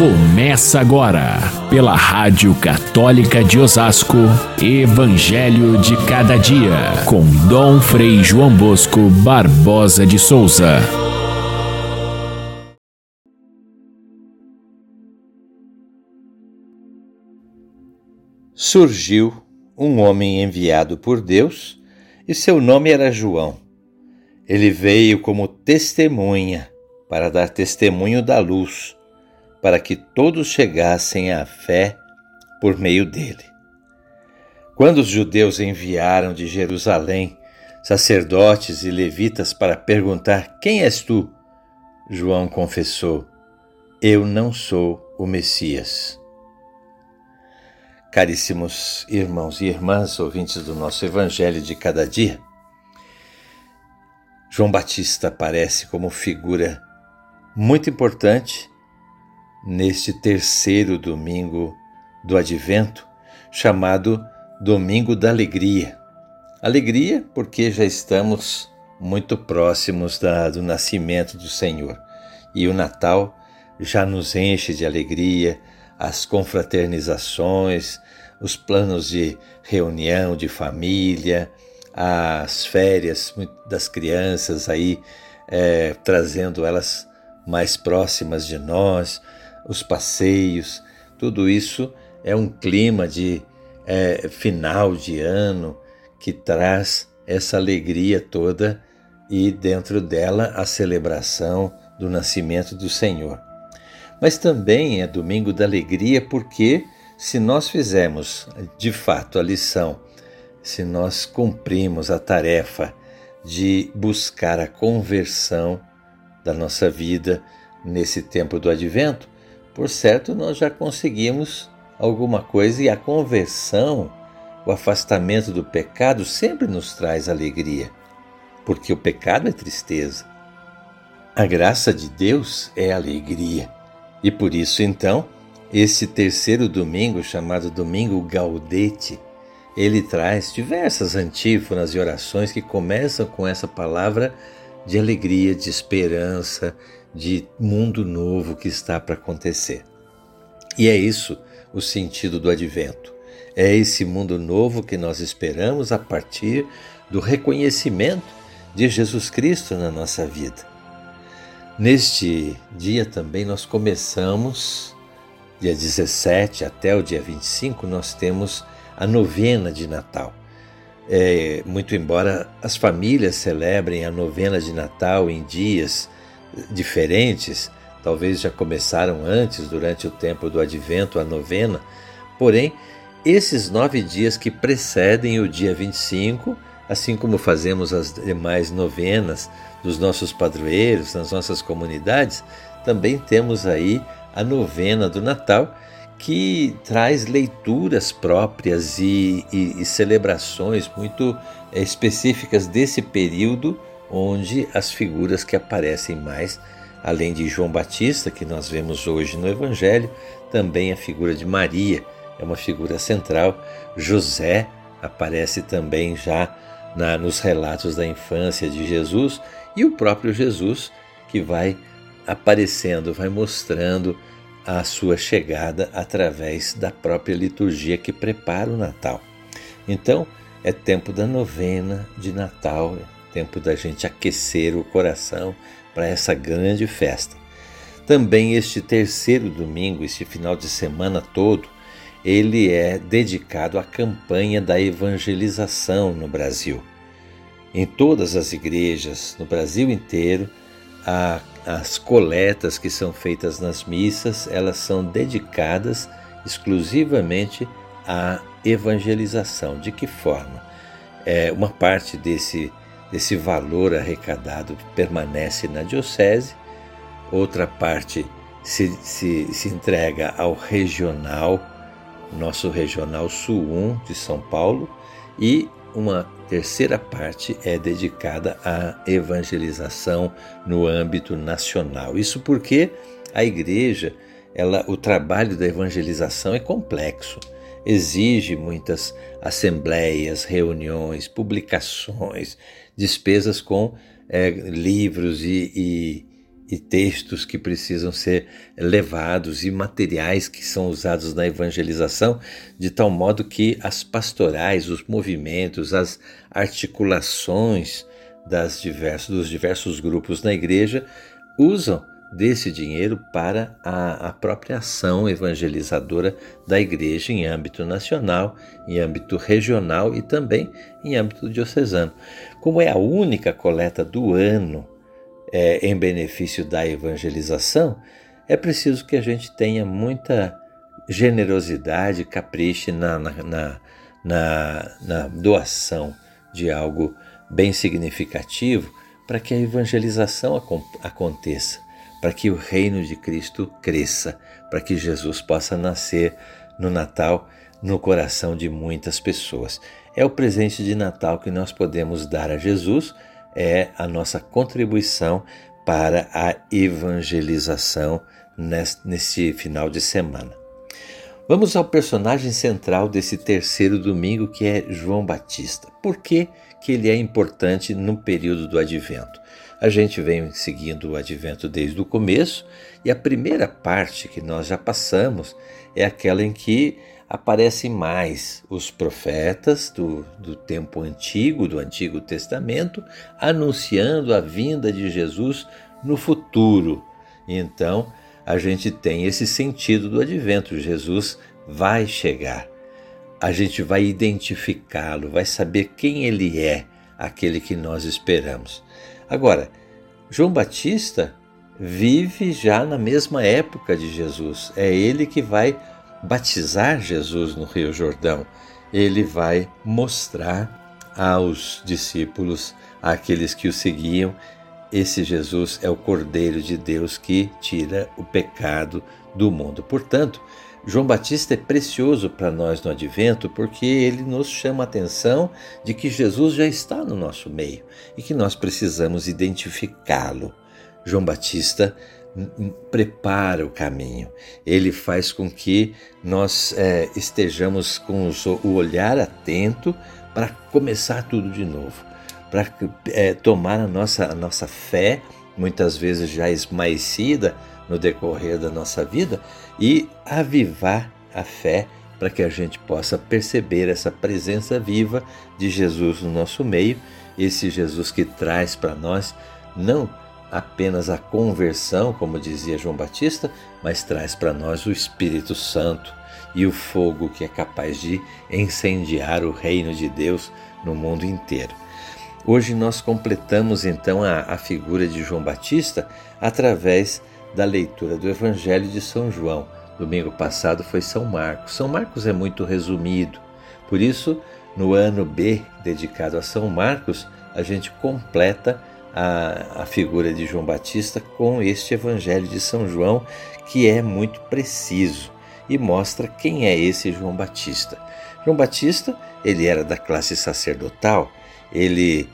Começa agora, pela Rádio Católica de Osasco, Evangelho de Cada Dia, com Dom Frei João Bosco Barbosa de Souza. Surgiu um homem enviado por Deus e seu nome era João. Ele veio como testemunha para dar testemunho da luz para que todos chegassem à fé por meio dele. Quando os judeus enviaram de Jerusalém sacerdotes e levitas para perguntar: Quem és tu? João confessou: Eu não sou o Messias. Caríssimos irmãos e irmãs, ouvintes do nosso Evangelho de cada dia, João Batista aparece como figura muito importante neste terceiro domingo do Advento, chamado Domingo da Alegria. Alegria porque já estamos muito próximos da, do nascimento do Senhor e o Natal já nos enche de alegria, as confraternizações, os planos de reunião de família, as férias das crianças aí, é, trazendo elas mais próximas de nós, os passeios, tudo isso é um clima de é, final de ano que traz essa alegria toda e dentro dela a celebração do nascimento do Senhor. Mas também é domingo da alegria porque se nós fizermos de fato a lição, se nós cumprimos a tarefa de buscar a conversão da nossa vida nesse tempo do advento, por certo, nós já conseguimos alguma coisa e a conversão, o afastamento do pecado sempre nos traz alegria, porque o pecado é tristeza. A graça de Deus é alegria. E por isso, então, esse terceiro domingo, chamado Domingo Gaudete, ele traz diversas antífonas e orações que começam com essa palavra de alegria, de esperança, de mundo novo que está para acontecer. E é isso o sentido do advento. É esse mundo novo que nós esperamos a partir do reconhecimento de Jesus Cristo na nossa vida. Neste dia também nós começamos, dia 17 até o dia 25, nós temos a novena de Natal. É, muito embora as famílias celebrem a novena de Natal em dias diferentes, talvez já começaram antes, durante o tempo do advento, a novena, porém, esses nove dias que precedem o dia 25, assim como fazemos as demais novenas dos nossos padroeiros, nas nossas comunidades, também temos aí a novena do Natal, que traz leituras próprias e, e, e celebrações muito específicas desse período onde as figuras que aparecem mais, além de João Batista, que nós vemos hoje no Evangelho, também a figura de Maria é uma figura central. José aparece também já na, nos relatos da infância de Jesus e o próprio Jesus que vai aparecendo, vai mostrando a sua chegada através da própria liturgia que prepara o Natal. Então, é tempo da novena de Natal, tempo da gente aquecer o coração para essa grande festa. Também este terceiro domingo, este final de semana todo, ele é dedicado à campanha da evangelização no Brasil. Em todas as igrejas, no Brasil inteiro, a, as coletas que são feitas nas missas, elas são dedicadas exclusivamente à evangelização. De que forma? É, uma parte desse desse valor arrecadado permanece na Diocese, outra parte se, se, se entrega ao regional, nosso regional Sul 1 de São Paulo, e uma terceira parte é dedicada à evangelização no âmbito nacional. Isso porque a igreja, ela, o trabalho da evangelização é complexo exige muitas assembleias, reuniões, publicações, despesas com é, livros e, e, e textos que precisam ser levados e materiais que são usados na evangelização, de tal modo que as pastorais, os movimentos, as articulações das diversos, dos diversos grupos na igreja usam desse dinheiro para a, a, própria ação evangelizadora da igreja em âmbito nacional, em âmbito regional e também em âmbito diocesano. Como é a única coleta do ano é, em benefício da evangelização, é preciso que a gente tenha muita generosidade, capriche na, na, na, na, na doação de algo bem significativo para que a evangelização aconteça, para que o reino de Cristo cresça, para que Jesus possa nascer no Natal no coração de muitas pessoas. É o presente de Natal que nós podemos dar a Jesus é a nossa contribuição para a evangelização neste final de semana. Vamos ao personagem central desse terceiro domingo, que é João Batista. Por que, que ele é importante no período do advento? A gente vem seguindo o advento desde o começo e a primeira parte que nós já passamos é aquela em que aparecem mais os profetas do, do tempo antigo, do Antigo Testamento, anunciando a vinda de Jesus no futuro. Então, a gente tem esse sentido do advento: Jesus vai chegar. A gente vai identificá-lo, vai saber quem ele é, aquele que nós esperamos. Agora, João Batista vive já na mesma época de Jesus. É ele que vai batizar Jesus no Rio Jordão, ele vai mostrar aos discípulos, àqueles que o seguiam, esse Jesus é o Cordeiro de Deus que tira o pecado do mundo. Portanto, João Batista é precioso para nós no advento porque ele nos chama a atenção de que Jesus já está no nosso meio e que nós precisamos identificá-lo. João Batista prepara o caminho, ele faz com que nós é, estejamos com o olhar atento para começar tudo de novo, para é, tomar a nossa, a nossa fé, muitas vezes já esmaecida no decorrer da nossa vida, e avivar a fé para que a gente possa perceber essa presença viva de Jesus no nosso meio, esse Jesus que traz para nós não apenas a conversão, como dizia João Batista, mas traz para nós o Espírito Santo e o fogo que é capaz de incendiar o reino de Deus no mundo inteiro. Hoje nós completamos então a, a figura de João Batista através da leitura do Evangelho de São João. Domingo passado foi São Marcos. São Marcos é muito resumido, por isso, no ano B, dedicado a São Marcos, a gente completa a, a figura de João Batista com este Evangelho de São João, que é muito preciso e mostra quem é esse João Batista. João Batista, ele era da classe sacerdotal, ele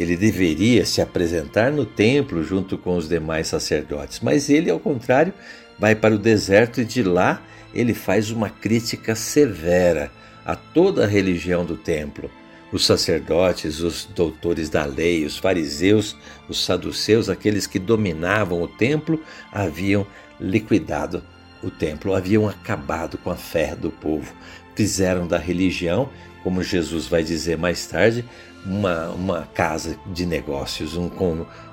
ele deveria se apresentar no templo junto com os demais sacerdotes, mas ele, ao contrário, vai para o deserto e de lá ele faz uma crítica severa a toda a religião do templo. Os sacerdotes, os doutores da lei, os fariseus, os saduceus, aqueles que dominavam o templo, haviam liquidado o templo, haviam acabado com a fé do povo, fizeram da religião, como Jesus vai dizer mais tarde, uma, uma casa de negócios, um,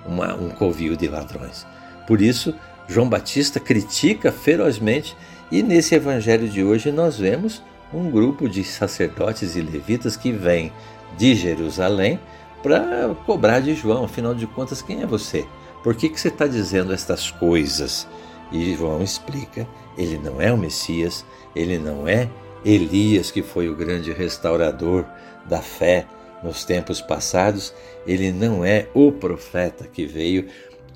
uma, um covil de ladrões. Por isso, João Batista critica ferozmente, e nesse evangelho de hoje nós vemos um grupo de sacerdotes e levitas que vêm de Jerusalém para cobrar de João. Afinal de contas, quem é você? Por que, que você está dizendo estas coisas? E João explica: ele não é o Messias, ele não é Elias, que foi o grande restaurador da fé nos tempos passados, ele não é o profeta que veio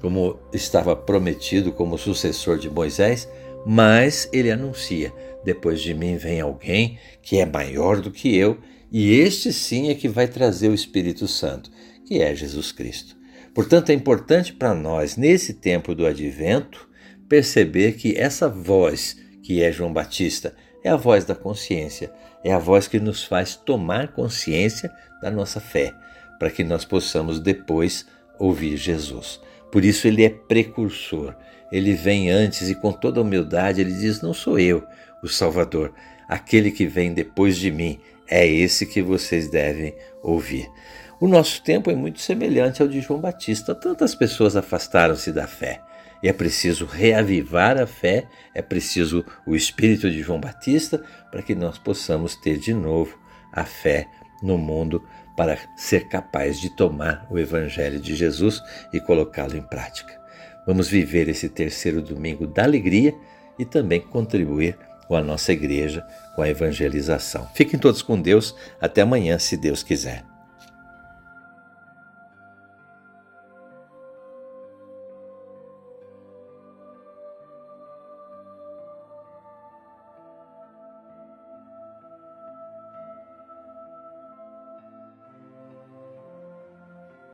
como estava prometido como sucessor de Moisés, mas ele anuncia: depois de mim vem alguém que é maior do que eu, e este sim é que vai trazer o Espírito Santo, que é Jesus Cristo. Portanto, é importante para nós, nesse tempo do advento, perceber que essa voz, que é João Batista, é a voz da consciência, é a voz que nos faz tomar consciência da nossa fé, para que nós possamos depois ouvir Jesus. Por isso ele é precursor. Ele vem antes e com toda humildade ele diz: Não sou eu o Salvador, aquele que vem depois de mim, é esse que vocês devem ouvir. O nosso tempo é muito semelhante ao de João Batista. Tantas pessoas afastaram-se da fé. E é preciso reavivar a fé, é preciso o espírito de João Batista para que nós possamos ter de novo a fé no mundo para ser capaz de tomar o Evangelho de Jesus e colocá-lo em prática. Vamos viver esse terceiro domingo da alegria e também contribuir com a nossa igreja, com a evangelização. Fiquem todos com Deus. Até amanhã, se Deus quiser.